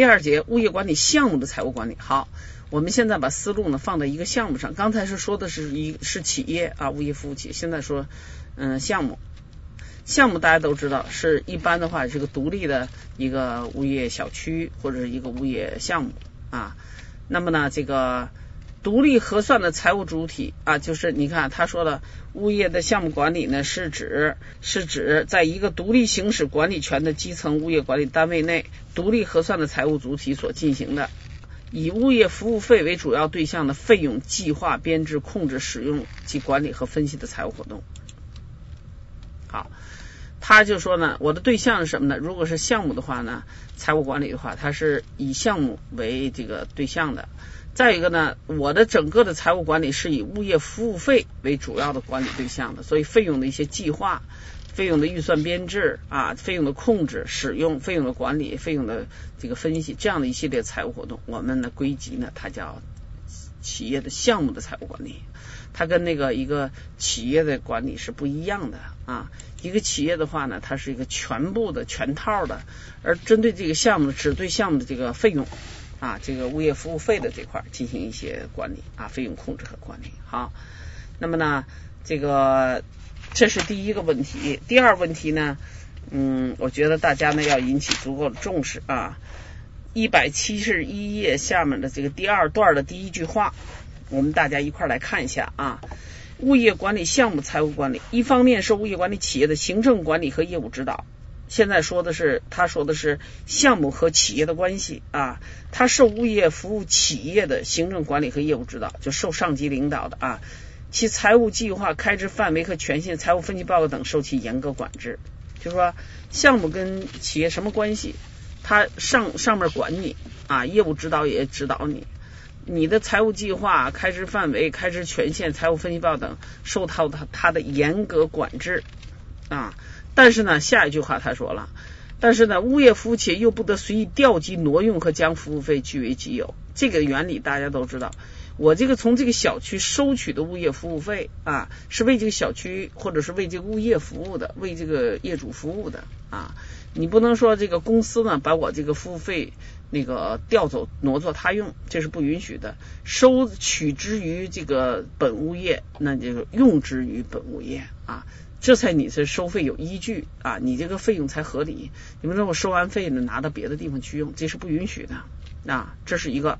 第二节物业管理项目的财务管理。好，我们现在把思路呢放在一个项目上。刚才是说的是一是企业啊，物业服务企业。现在说嗯项目，项目大家都知道是一般的话是个独立的一个物业小区或者是一个物业项目啊。那么呢这个。独立核算的财务主体啊，就是你看他说的物业的项目管理呢，是指是指在一个独立行使管理权的基层物业管理单位内，独立核算的财务主体所进行的，以物业服务费为主要对象的费用计划、编制、控制、使用及管理和分析的财务活动。好，他就说呢，我的对象是什么呢？如果是项目的话呢，财务管理的话，它是以项目为这个对象的。再一个呢，我的整个的财务管理是以物业服务费为主要的管理对象的，所以费用的一些计划、费用的预算编制啊、费用的控制、使用、费用的管理、费用的这个分析这样的一系列财务活动，我们呢归集呢，它叫企业的项目的财务管理，它跟那个一个企业的管理是不一样的啊。一个企业的话呢，它是一个全部的全套的，而针对这个项目，只对项目的这个费用。啊，这个物业服务费的这块进行一些管理啊，费用控制和管理。好，那么呢，这个这是第一个问题。第二问题呢，嗯，我觉得大家呢要引起足够的重视啊。一百七十一页下面的这个第二段的第一句话，我们大家一块来看一下啊。物业管理项目财务管理，一方面是物业管理企业的行政管理和业务指导。现在说的是，他说的是项目和企业的关系啊，他受物业服务企业的行政管理和业务指导，就受上级领导的啊，其财务计划、开支范围和权限、财务分析报告等受其严格管制。就是说项目跟企业什么关系？他上上面管你啊，业务指导也指导你，你的财务计划、开支范围、开支权限、财务分析报等受到他他的严格管制啊。但是呢，下一句话他说了，但是呢，物业服务企业又不得随意调集挪用和将服务费据为己有。这个原理大家都知道。我这个从这个小区收取的物业服务费啊，是为这个小区或者是为这个物业服务的，为这个业主服务的啊。你不能说这个公司呢把我这个服务费那个调走挪作他用，这是不允许的。收取之于这个本物业，那就是用之于本物业啊。这才你是收费有依据啊，你这个费用才合理。你们说我收完费呢，拿到别的地方去用，这是不允许的啊。这是一个。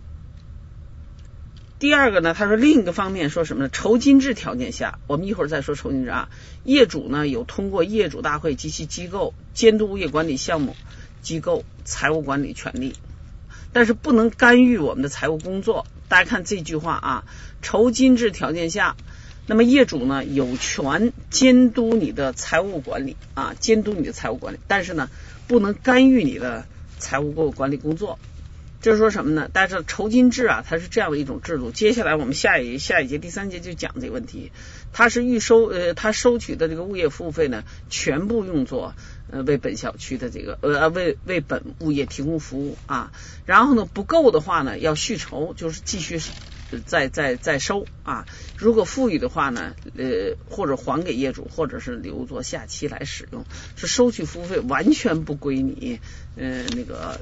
第二个呢，他说另一个方面说什么呢？酬金制条件下，我们一会儿再说酬金制啊。业主呢有通过业主大会及其机构监督物业管理项目机构财务管理权利，但是不能干预我们的财务工作。大家看这句话啊，酬金制条件下。那么业主呢有权监督你的财务管理啊，监督你的财务管理，但是呢不能干预你的财务管理工作。就是说什么呢？但是酬金制啊，它是这样的一种制度。接下来我们下一下一节第三节就讲这个问题。它是预收呃，它收取的这个物业服务费呢，全部用作呃为本小区的这个呃为为本物业提供服务啊。然后呢不够的话呢，要续筹，就是继续。再再再收啊！如果富裕的话呢，呃，或者还给业主，或者是留作下期来使用，是收取服务费完全不归你，呃，那个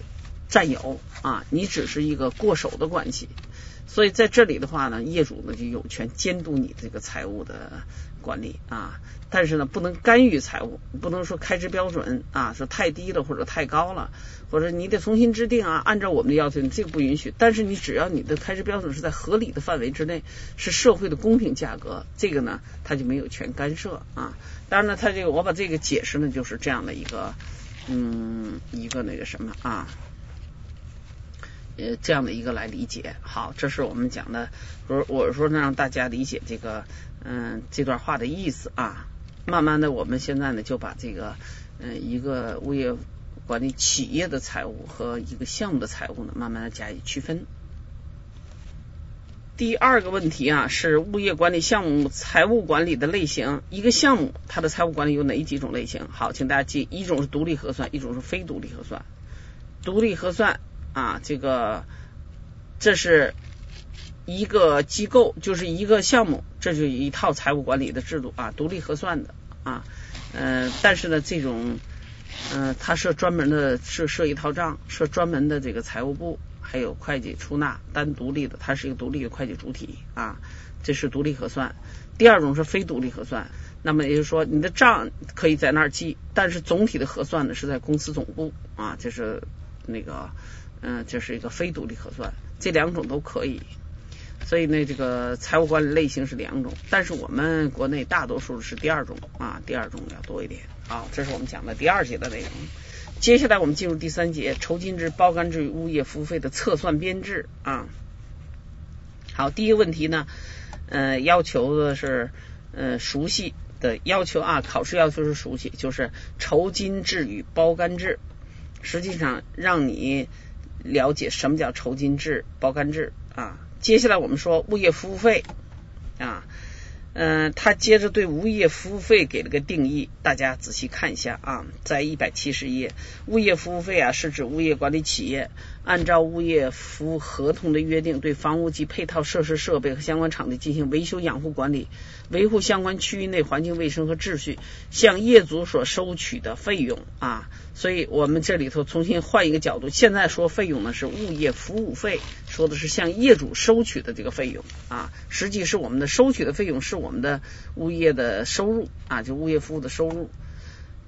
占有啊，你只是一个过手的关系。所以在这里的话呢，业主呢就有权监督你这个财务的管理啊，但是呢不能干预财务，不能说开支标准啊说太低了或者太高了。或者你得重新制定啊，按照我们的要求，这个不允许。但是你只要你的开支标准是在合理的范围之内，是社会的公平价格，这个呢他就没有权干涉啊。当然呢，他这个我把这个解释呢就是这样的一个嗯一个那个什么啊呃这样的一个来理解。好，这是我们讲的，我我说呢让大家理解这个嗯这段话的意思啊。慢慢的，我们现在呢就把这个嗯一个物业。管理企业的财务和一个项目的财务呢，慢慢的加以区分。第二个问题啊，是物业管理项目财务管理的类型。一个项目它的财务管理有哪几种类型？好，请大家记，一种是独立核算，一种是非独立核算。独立核算啊，这个这是一个机构，就是一个项目，这就一套财务管理的制度啊，独立核算的啊，嗯，但是呢，这种。嗯，他设专门的设设一套账，设专门的这个财务部，还有会计出纳单独立的，它是一个独立的会计主体啊，这是独立核算。第二种是非独立核算，那么也就是说你的账可以在那儿记，但是总体的核算呢是在公司总部啊，这是那个嗯，这是一个非独立核算，这两种都可以。所以呢，这个财务管理类型是两种，但是我们国内大多数是第二种啊，第二种要多一点。啊，这是我们讲的第二节的内容。接下来我们进入第三节，酬金制、包干制与物业服务费的测算编制啊。好，第一个问题呢，呃，要求的是呃熟悉的要求啊，考试要求是熟悉，就是酬金制与包干制。实际上让你了解什么叫酬金制、包干制啊。接下来我们说物业服务费啊。嗯，他接着对物业服务费给了个定义，大家仔细看一下啊，在一百七十页，物业服务费啊是指物业管理企业按照物业服务合同的约定，对房屋及配套设施设备和相关场地进行维修养护管理，维护相关区域内环境卫生和秩序，向业主所收取的费用啊。所以我们这里头重新换一个角度，现在说费用呢是物业服务费，说的是向业主收取的这个费用啊，实际是我们的收取的费用是我们的物业的收入啊，就物业服务的收入。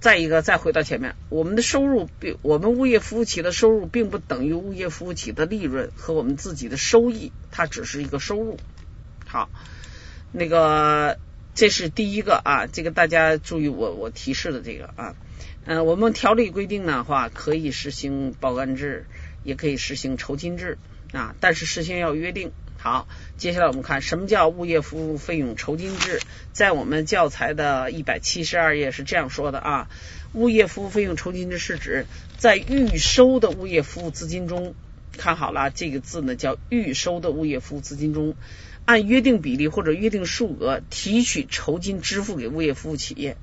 再一个，再回到前面，我们的收入并我们物业服务企业的收入并不等于物业服务企业的利润和我们自己的收益，它只是一个收入。好，那个这是第一个啊，这个大家注意我我提示的这个啊。嗯，我们条例规定的话，可以实行包干制，也可以实行酬金制啊，但是事先要约定。好，接下来我们看什么叫物业服务费用酬金制，在我们教材的一百七十二页是这样说的啊，物业服务费用酬金制是指在预收的物业服务资金中，看好了这个字呢叫预收的物业服务资金中，按约定比例或者约定数额提取酬金支付给物业服务企业。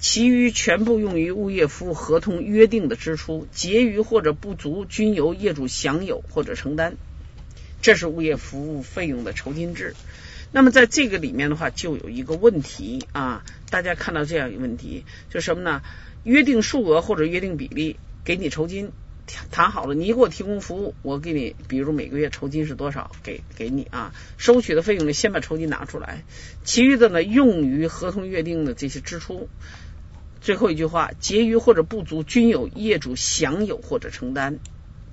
其余全部用于物业服务合同约定的支出，结余或者不足均由业主享有或者承担。这是物业服务费用的酬金制。那么在这个里面的话，就有一个问题啊，大家看到这样一个问题，就什么呢？约定数额或者约定比例给你酬金，谈好了，你给我提供服务，我给你，比如每个月酬金是多少，给给你啊，收取的费用呢，先把酬金拿出来，其余的呢，用于合同约定的这些支出。最后一句话，结余或者不足均有业主享有或者承担，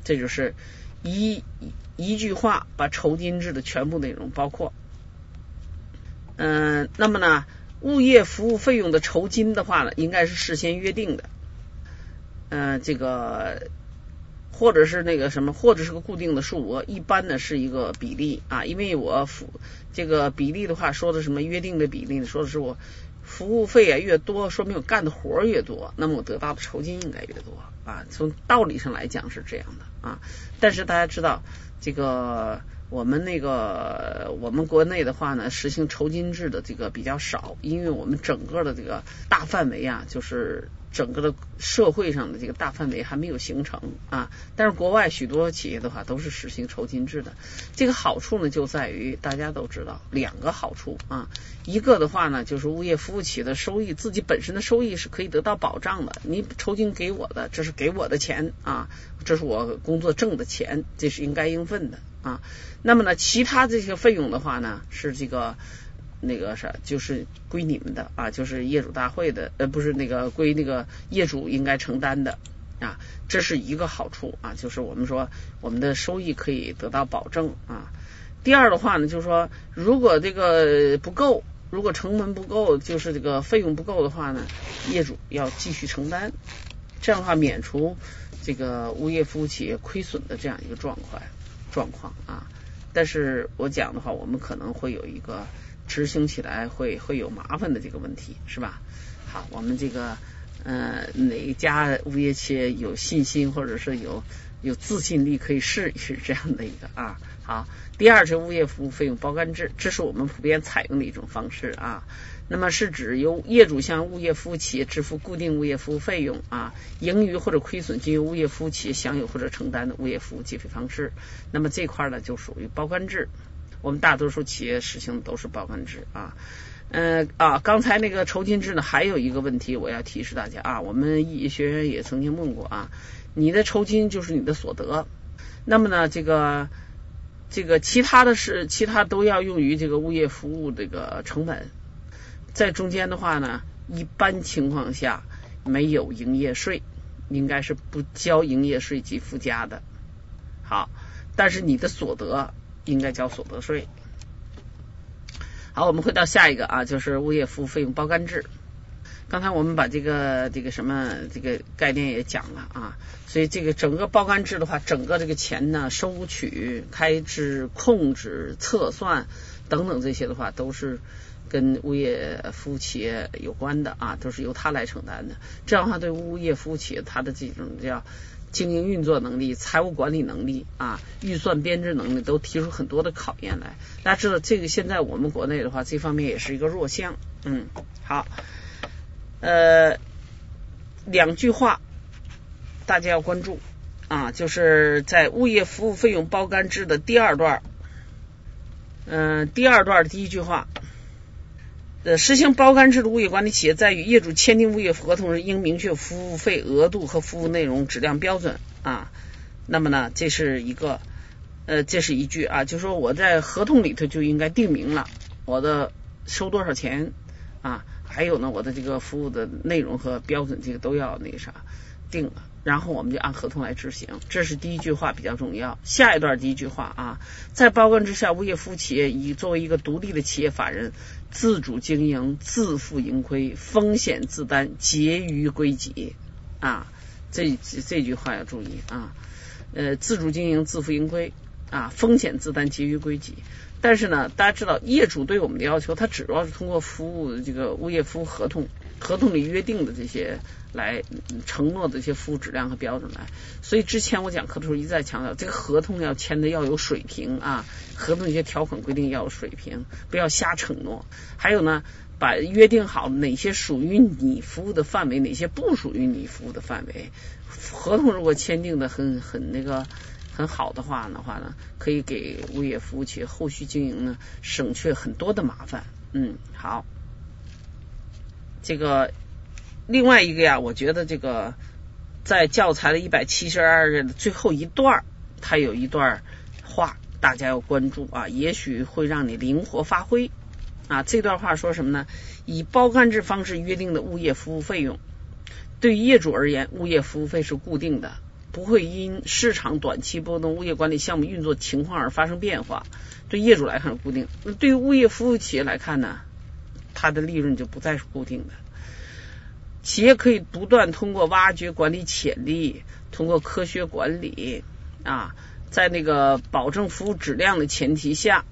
这就是一一句话把酬金制的全部内容包括。嗯，那么呢，物业服务费用的酬金的话呢，应该是事先约定的。嗯，这个或者是那个什么，或者是个固定的数额，一般呢是一个比例啊，因为我服这个比例的话，说的什么约定的比例呢？说的是我。服务费啊越多，说明我干的活越多，那么我得到的酬金应该越多啊。从道理上来讲是这样的啊。但是大家知道，这个我们那个我们国内的话呢，实行酬金制的这个比较少，因为我们整个的这个大范围啊，就是。整个的社会上的这个大范围还没有形成啊，但是国外许多企业的话都是实行酬金制的。这个好处呢就在于大家都知道两个好处啊，一个的话呢就是物业服务企业的收益自己本身的收益是可以得到保障的，你酬金给我的这是给我的钱啊，这是我工作挣的钱，这是应该应分的啊。那么呢，其他这些费用的话呢是这个。那个啥，就是归你们的啊，就是业主大会的，呃，不是那个归那个业主应该承担的啊，这是一个好处啊，就是我们说我们的收益可以得到保证啊。第二的话呢，就是说如果这个不够，如果成本不够，就是这个费用不够的话呢，业主要继续承担，这样的话免除这个物业服务企业亏损的这样一个状况状况啊。但是我讲的话，我们可能会有一个。执行起来会会有麻烦的这个问题是吧？好，我们这个呃哪一家物业企业有信心或者是有有自信力可以试一试这样的一个啊。好，第二是物业服务费用包干制，这是我们普遍采用的一种方式啊。那么是指由业主向物业服务企业支付固定物业服务费用啊，盈余或者亏损均由物业服务企业享有或者承担的物业服务计费方式。那么这块呢就属于包干制。我们大多数企业实行的都是包干制啊。嗯啊，刚才那个酬金制呢，还有一个问题我要提示大家啊，我们一学员也曾经问过啊，你的酬金就是你的所得，那么呢，这个这个其他的是其他都要用于这个物业服务这个成本，在中间的话呢，一般情况下没有营业税，应该是不交营业税及附加的。好，但是你的所得应该交所得税。好，我们回到下一个啊，就是物业服务费用包干制。刚才我们把这个这个什么这个概念也讲了啊，所以这个整个包干制的话，整个这个钱呢，收取、开支、控制、测算等等这些的话，都是跟物业服务企业有关的啊，都是由他来承担的。这样的话，对物业服务企业它的这种叫。经营运作能力、财务管理能力啊、预算编制能力都提出很多的考验来。大家知道，这个现在我们国内的话，这方面也是一个弱项。嗯，好，呃，两句话大家要关注啊，就是在物业服务费用包干制的第二段，嗯，第二段的第一句话。呃，实行包干制的物业管理企业，在与业主签订物业合同时，应明确服务费额度和服务内容、质量标准啊。那么呢，这是一个呃，这是一句啊，就说我在合同里头就应该定明了我的收多少钱啊，还有呢，我的这个服务的内容和标准，这个都要那个啥定了。然后我们就按合同来执行，这是第一句话比较重要。下一段第一句话啊，在包干之下，物业服务企业以作为一个独立的企业法人，自主经营，自负盈亏，风险自担，结余归己啊。这这句话要注意啊，呃，自主经营，自负盈亏啊，风险自担，结余归己。但是呢，大家知道，业主对我们的要求，他主要是通过服务这个物业服务合同。合同里约定的这些来承诺的这些服务质量和标准来，所以之前我讲课的时候一再强调，这个合同要签的要有水平啊，合同一些条款规定要有水平，不要瞎承诺。还有呢，把约定好哪些属于你服务的范围，哪些不属于你服务的范围。合同如果签订的很很那个很好的话的话呢，可以给物业服务企业后续经营呢省去很多的麻烦。嗯，好。这个另外一个呀，我觉得这个在教材的一百七十二页的最后一段，它有一段话，大家要关注啊，也许会让你灵活发挥啊。这段话说什么呢？以包干制方式约定的物业服务费用，对于业主而言，物业服务费是固定的，不会因市场短期波动、物业管理项目运作情况而发生变化。对业主来看是固定，那对于物业服务企业来看呢？它的利润就不再是固定的，企业可以不断通过挖掘管理潜力，通过科学管理啊，在那个保证服务质量的前提下，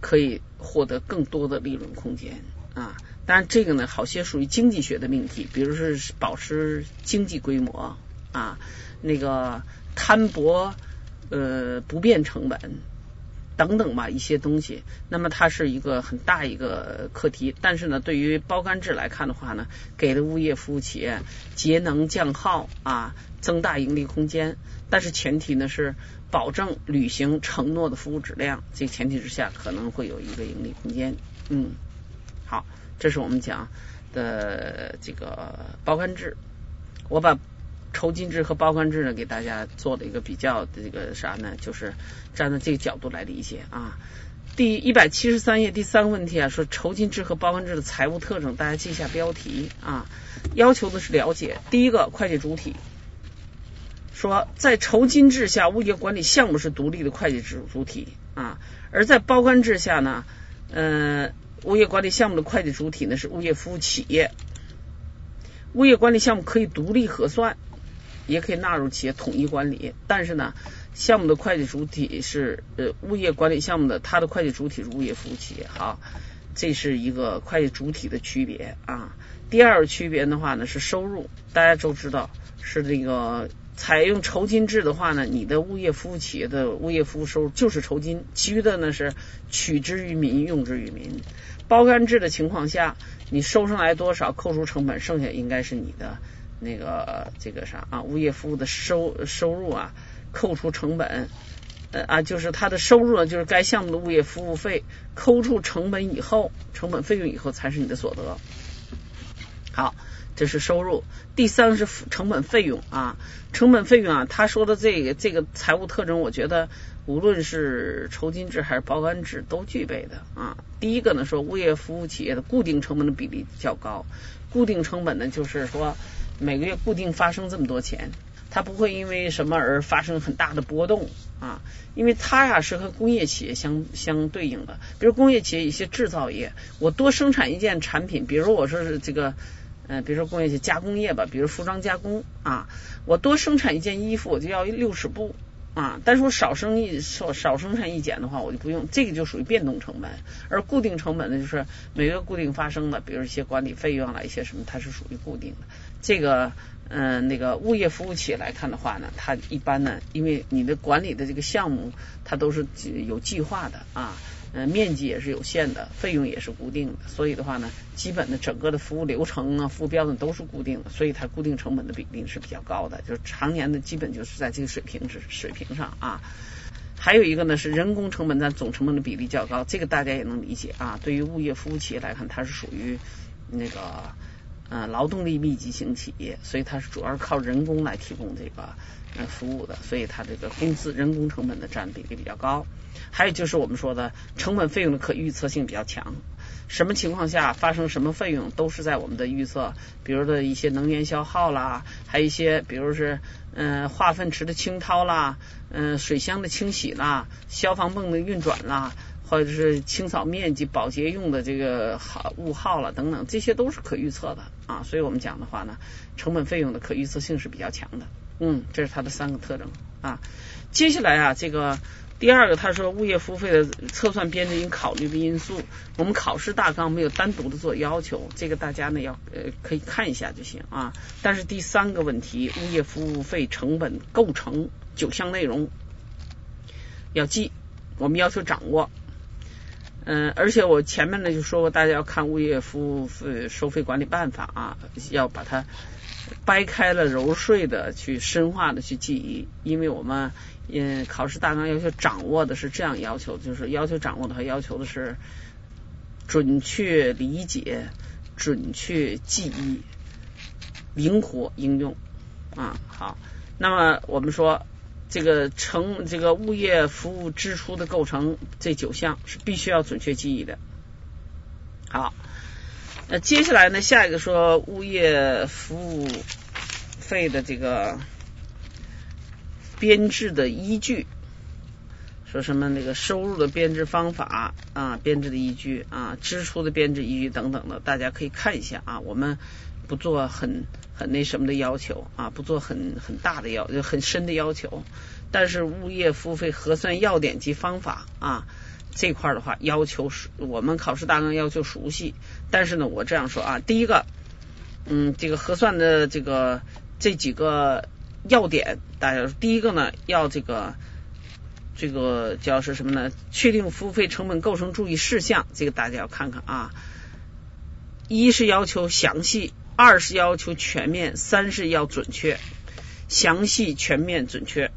可以获得更多的利润空间啊。当然，这个呢，好些属于经济学的命题，比如是保持经济规模啊，那个摊薄呃不变成本。等等吧，一些东西，那么它是一个很大一个课题。但是呢，对于包干制来看的话呢，给了物业服务企业节能降耗啊，增大盈利空间。但是前提呢是保证履行承诺的服务质量，这前提之下可能会有一个盈利空间。嗯，好，这是我们讲的这个包干制，我把。酬金制和包干制呢，给大家做了一个比较这个啥呢？就是站在这个角度来理解啊。第一百七十三页第三个问题啊，说酬金制和包干制的财务特征，大家记一下标题啊。要求的是了解第一个会计主体，说在酬金制下，物业管理项目是独立的会计主主体啊，而在包干制下呢，嗯，物业管理项目的会计主体呢是物业服务企业，物业管理项目可以独立核算。也可以纳入企业统一管理，但是呢，项目的会计主体是呃物业管理项目的，它的会计主体是物业服务企业，好，这是一个会计主体的区别啊。第二个区别的话呢是收入，大家都知道是这个采用酬金制的话呢，你的物业服务企业的物业服务收入就是酬金，其余的呢是取之于民，用之于民。包干制的情况下，你收上来多少，扣除成本，剩下应该是你的。那个这个啥啊，物业服务的收收入啊，扣除成本，呃啊，就是它的收入呢，就是该项目的物业服务费扣除成本以后，成本费用以后才是你的所得。好，这是收入。第三个是成本费用啊，成本费用啊，他说的这个这个财务特征，我觉得无论是酬金制还是包干制都具备的啊。第一个呢，说物业服务企业的固定成本的比例较高，固定成本呢就是说每个月固定发生这么多钱，它不会因为什么而发生很大的波动啊，因为它呀是和工业企业相相对应的，比如工业企业一些制造业，我多生产一件产品，比如我说是这个。嗯，比如说工业企业加工业吧，比如服装加工啊，我多生产一件衣服，我就要六十布啊，但是我少生一少少生产一件的话，我就不用，这个就属于变动成本，而固定成本呢，就是每月固定发生的，比如一些管理费用啊，一些什么，它是属于固定的。这个嗯，那个物业服务企业来看的话呢，它一般呢，因为你的管理的这个项目，它都是有计划的啊。嗯，面积也是有限的，费用也是固定的，所以的话呢，基本的整个的服务流程啊、服务标准都是固定的，所以它固定成本的比例是比较高的，就是常年的基本就是在这个水平之水平上啊。还有一个呢是人工成本占总成本的比例较高，这个大家也能理解啊。对于物业服务企业来看，它是属于那个嗯劳动力密集型企业，所以它是主要是靠人工来提供这个。服务的，所以它这个工资人工成本的占比例比较高。还有就是我们说的成本费用的可预测性比较强，什么情况下发生什么费用都是在我们的预测，比如的一些能源消耗啦，还有一些比如是嗯化粪池的清掏啦，嗯水箱的清洗啦，消防泵的运转啦，或者是清扫面积、保洁用的这个耗物耗了等等，这些都是可预测的啊。所以我们讲的话呢，成本费用的可预测性是比较强的。嗯，这是它的三个特征啊。接下来啊，这个第二个，他说物业服务费的测算编制应考虑的因素，我们考试大纲没有单独的做要求，这个大家呢要呃可以看一下就行啊。但是第三个问题，物业服务费成本构成九项内容要记，我们要求掌握。嗯，而且我前面呢就说过，大家要看物业服务费收费管理办法啊，要把它。掰开了揉碎的去深化的去记忆，因为我们嗯考试大纲要求掌握的是这样要求，就是要求掌握的话要求的是准确理解、准确记忆、灵活应用啊。好，那么我们说这个成这个物业服务支出的构成这九项是必须要准确记忆的。好。那接下来呢？下一个说物业服务费的这个编制的依据，说什么那个收入的编制方法啊，编制的依据啊，支出的编制依据等等的，大家可以看一下啊。我们不做很很那什么的要求啊，不做很很大的要很深的要求，但是物业服务费核算要点及方法啊。这块的话，要求是我们考试大纲要求熟悉，但是呢，我这样说啊，第一个，嗯，这个核算的这个这几个要点，大家第一个呢，要这个这个叫是什么呢？确定服务费成本构成注意事项，这个大家要看看啊。一是要求详细，二是要求全面，三是要准确，详细、全面、准确。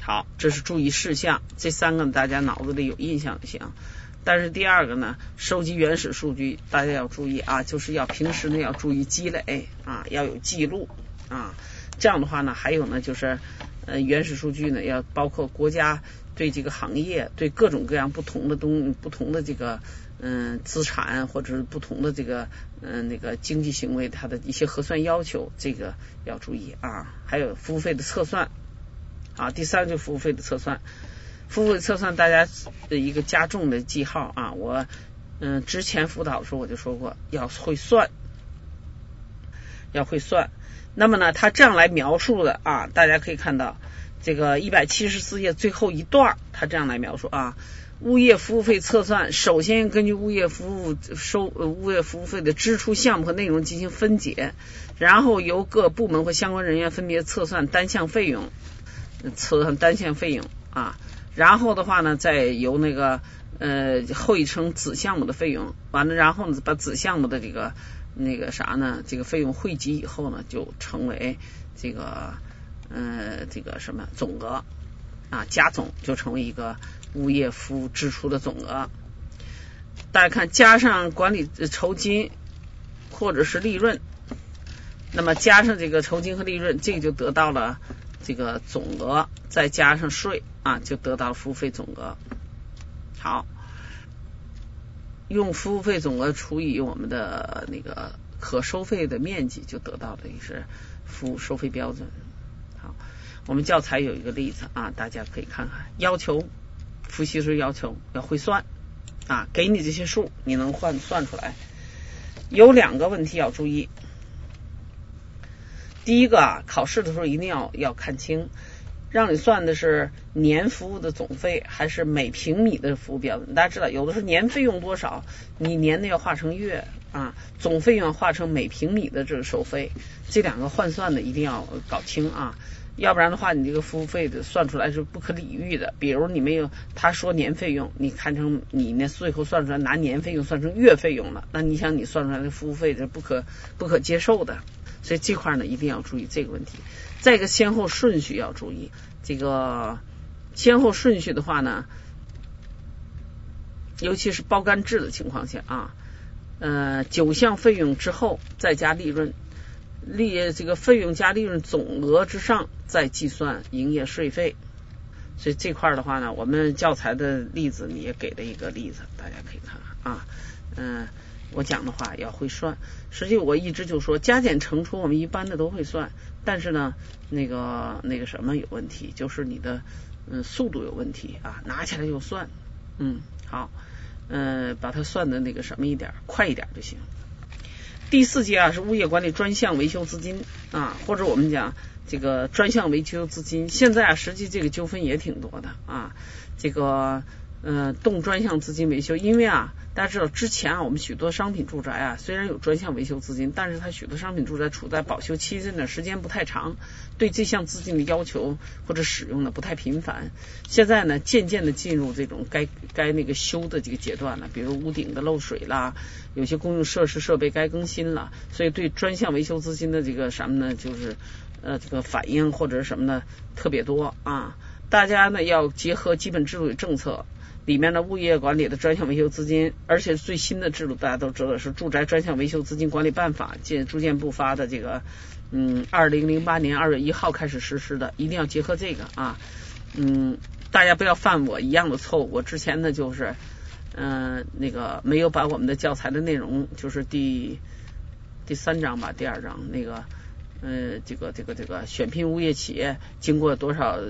好，这是注意事项，这三个大家脑子里有印象就行。但是第二个呢，收集原始数据，大家要注意啊，就是要平时呢要注意积累啊，要有记录啊。这样的话呢，还有呢就是呃原始数据呢要包括国家对这个行业对各种各样不同的东不同的这个嗯资产或者是不同的这个嗯那个经济行为它的一些核算要求，这个要注意啊。还有服务费的测算。啊，第三就服务费的测算，服务费测算大家的一个加重的记号啊，我嗯之前辅导的时候我就说过要会算，要会算。那么呢，他这样来描述的啊，大家可以看到这个一百七十四页最后一段，他这样来描述啊，物业服务费测算，首先根据物业服务收物业服务费的支出项目和内容进行分解，然后由各部门或相关人员分别测算单项费用。测算单项费用啊，然后的话呢，再由那个呃后一层子项目的费用，完了然后呢把子项目的这个那个啥呢，这个费用汇集以后呢，就成为这个呃这个什么总额啊，加总就成为一个物业服务支出的总额。大家看，加上管理酬金或者是利润，那么加上这个酬金和利润，这个就得到了这个总额，再加上税啊，就得到了服务费总额。好，用服务费总额除以我们的那个可收费的面积，就得到的是服务收费标准。我们教材有一个例子啊，大家可以看看，要求复习时要求要会算。啊，给你这些数，你能换算出来？有两个问题要注意。第一个啊，考试的时候一定要要看清，让你算的是年服务的总费，还是每平米的服务标准？大家知道，有的是年费用多少，你年的要化成月啊，总费用化成每平米的这个收费，这两个换算的一定要搞清啊。要不然的话，你这个服务费的算出来是不可理喻的。比如你没有他说年费用，你看成你那最后算出来拿年费用算成月费用了，那你想你算出来的服务费是不可不可接受的。所以这块呢一定要注意这个问题。再一个先后顺序要注意，这个先后顺序的话呢，尤其是包干制的情况下啊，呃九项费用之后再加利润。利这个费用加利润总额之上再计算营业税费，所以这块的话呢，我们教材的例子你也给了一个例子，大家可以看看啊。嗯，我讲的话要会算，实际我一直就说加减乘除我们一般的都会算，但是呢，那个那个什么有问题，就是你的嗯速度有问题啊，拿起来就算，嗯好，嗯把它算的那个什么一点快一点就行。第四节啊是物业管理专项维修资金啊，或者我们讲这个专项维修资金。现在啊，实际这个纠纷也挺多的啊，这个嗯动专项资金维修，因为啊。大家知道，之前啊，我们许多商品住宅啊，虽然有专项维修资金，但是它许多商品住宅处在保修期间呢，时间不太长，对这项资金的要求或者使用呢不太频繁。现在呢，渐渐的进入这种该该那个修的这个阶段了，比如屋顶的漏水啦，有些公用设施设备该更新了，所以对专项维修资金的这个什么呢，就是呃这个反应或者什么呢特别多啊。大家呢要结合基本制度与政策。里面的物业管理的专项维修资金，而且最新的制度大家都知道是《住宅专项维修资金管理办法》，建住建部发的这个，嗯，二零零八年二月一号开始实施的，一定要结合这个啊，嗯，大家不要犯我一样的错误。我之前呢就是，嗯，那个没有把我们的教材的内容，就是第第三章吧，第二章那个，呃，这个这个这个选聘物业企业经过多少。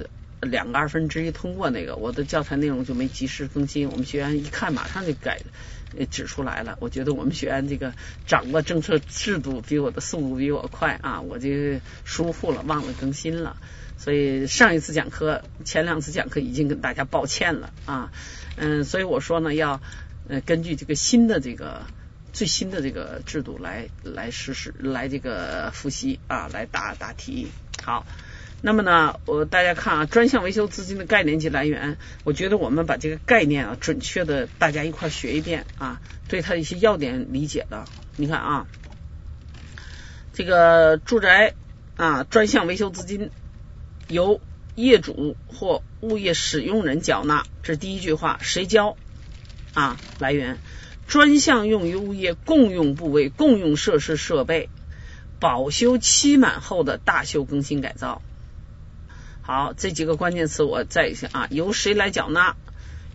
两个二分之一通过那个，我的教材内容就没及时更新。我们学员一看，马上就改指出来了。我觉得我们学员这个掌握政策制度比我的速度比我快啊，我就疏忽了，忘了更新了。所以上一次讲课，前两次讲课已经跟大家抱歉了啊。嗯，所以我说呢，要根据这个新的这个最新的这个制度来来实施，来这个复习啊，来答答题。好。那么呢，我大家看啊，专项维修资金的概念及来源，我觉得我们把这个概念啊，准确的大家一块学一遍啊，对它的一些要点理解了。你看啊，这个住宅啊专项维修资金由业主或物业使用人缴纳，这是第一句话，谁交啊？来源专项用于物业共用部位、共用设施设备保修期满后的大修更新改造。好，这几个关键词我再一下啊，由谁来缴纳？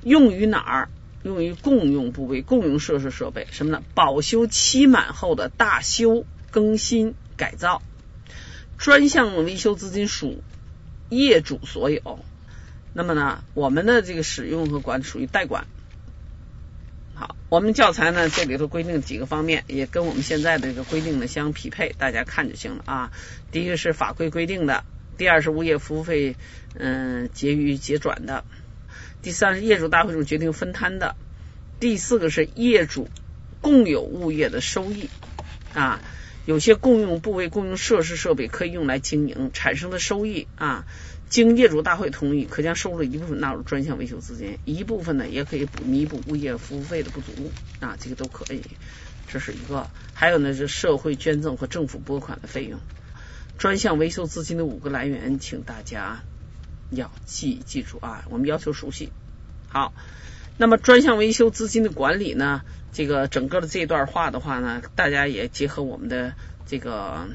用于哪儿？用于共用部位、共用设施设备，什么呢？保修期满后的大修、更新、改造。专项维修资金属业主所有，那么呢，我们的这个使用和管属于代管。好，我们教材呢这里头规定几个方面，也跟我们现在的这个规定呢相匹配，大家看就行了啊。第一个是法规规定的。第二是物业服务费，嗯，结余结转的；第三是业主大会中决定分摊的；第四个是业主共有物业的收益。啊，有些共用部位、共用设施设备可以用来经营，产生的收益。啊，经业主大会同意，可将收入一部分纳入专项维修资金，一部分呢也可以弥补物业服务费的不足。啊，这个都可以。这是一个，还有呢是社会捐赠和政府拨款的费用。专项维修资金的五个来源，请大家要记记住啊，我们要求熟悉。好，那么专项维修资金的管理呢，这个整个的这段话的话呢，大家也结合我们的这个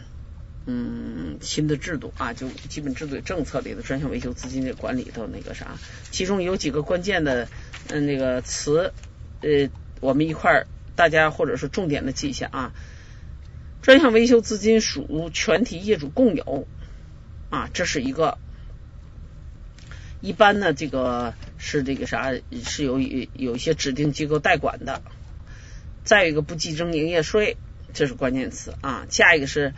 嗯新的制度啊，就基本制度政策里的专项维修资金的管理的那个啥，其中有几个关键的嗯那个词呃，我们一块儿大家或者是重点的记一下啊。专项维修资金属全体业主共有啊，这是一个。一般呢，这个是这个啥，是有有一些指定机构代管的。再一个不计征营业税，这是关键词啊。下一个是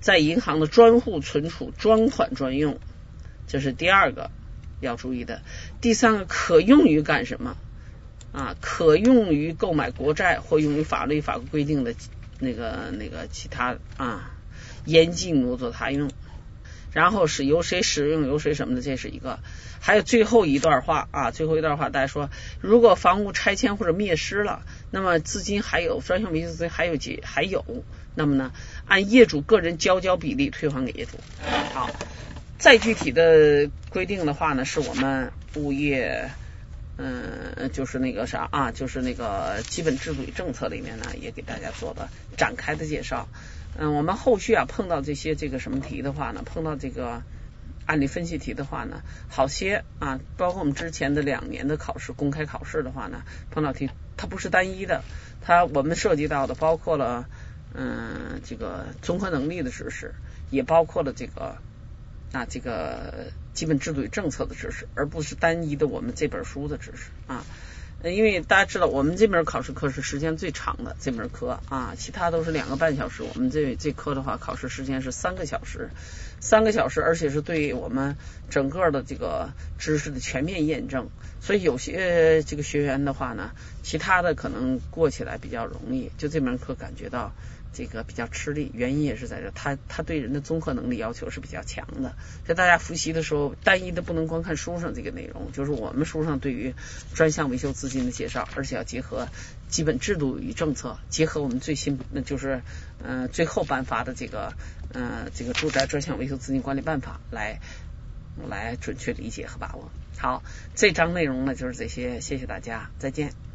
在银行的专户存储专款专用，这是第二个要注意的。第三个可用于干什么啊？可用于购买国债或用于法律法规定的那个那个其他啊，严禁挪作他用。然后是由谁使用，由谁什么的，这是一个。还有最后一段话啊，最后一段话，大家说，如果房屋拆迁或者灭失了，那么资金还有专项维修资金还有几还有，那么呢，按业主个人交交比例退还给业主。好，再具体的规定的话呢，是我们物业嗯，就是那个啥啊，就是那个基本制度与政策里面呢，也给大家做了展开的介绍。嗯，我们后续啊碰到这些这个什么题的话呢，碰到这个案例分析题的话呢，好些啊，包括我们之前的两年的考试公开考试的话呢，碰到题它不是单一的，它我们涉及到的包括了嗯这个综合能力的知识，也包括了这个那这个基本制度与政策的知识，而不是单一的我们这本书的知识啊。因为大家知道，我们这门考试课是时间最长的这门课啊，其他都是两个半小时。我们这这科的话，考试时间是三个小时，三个小时，而且是对我们整个的这个知识的全面验证。所以有些这个学员的话呢，其他的可能过起来比较容易，就这门课感觉到。这个比较吃力，原因也是在这，他他对人的综合能力要求是比较强的。所以大家复习的时候，单一的不能光看书上这个内容，就是我们书上对于专项维修资金的介绍，而且要结合基本制度与政策，结合我们最新那就是嗯最后颁发的这个嗯这个住宅专项维修资金管理办法来来准确理解和把握。好，这章内容呢就是这些，谢谢大家，再见。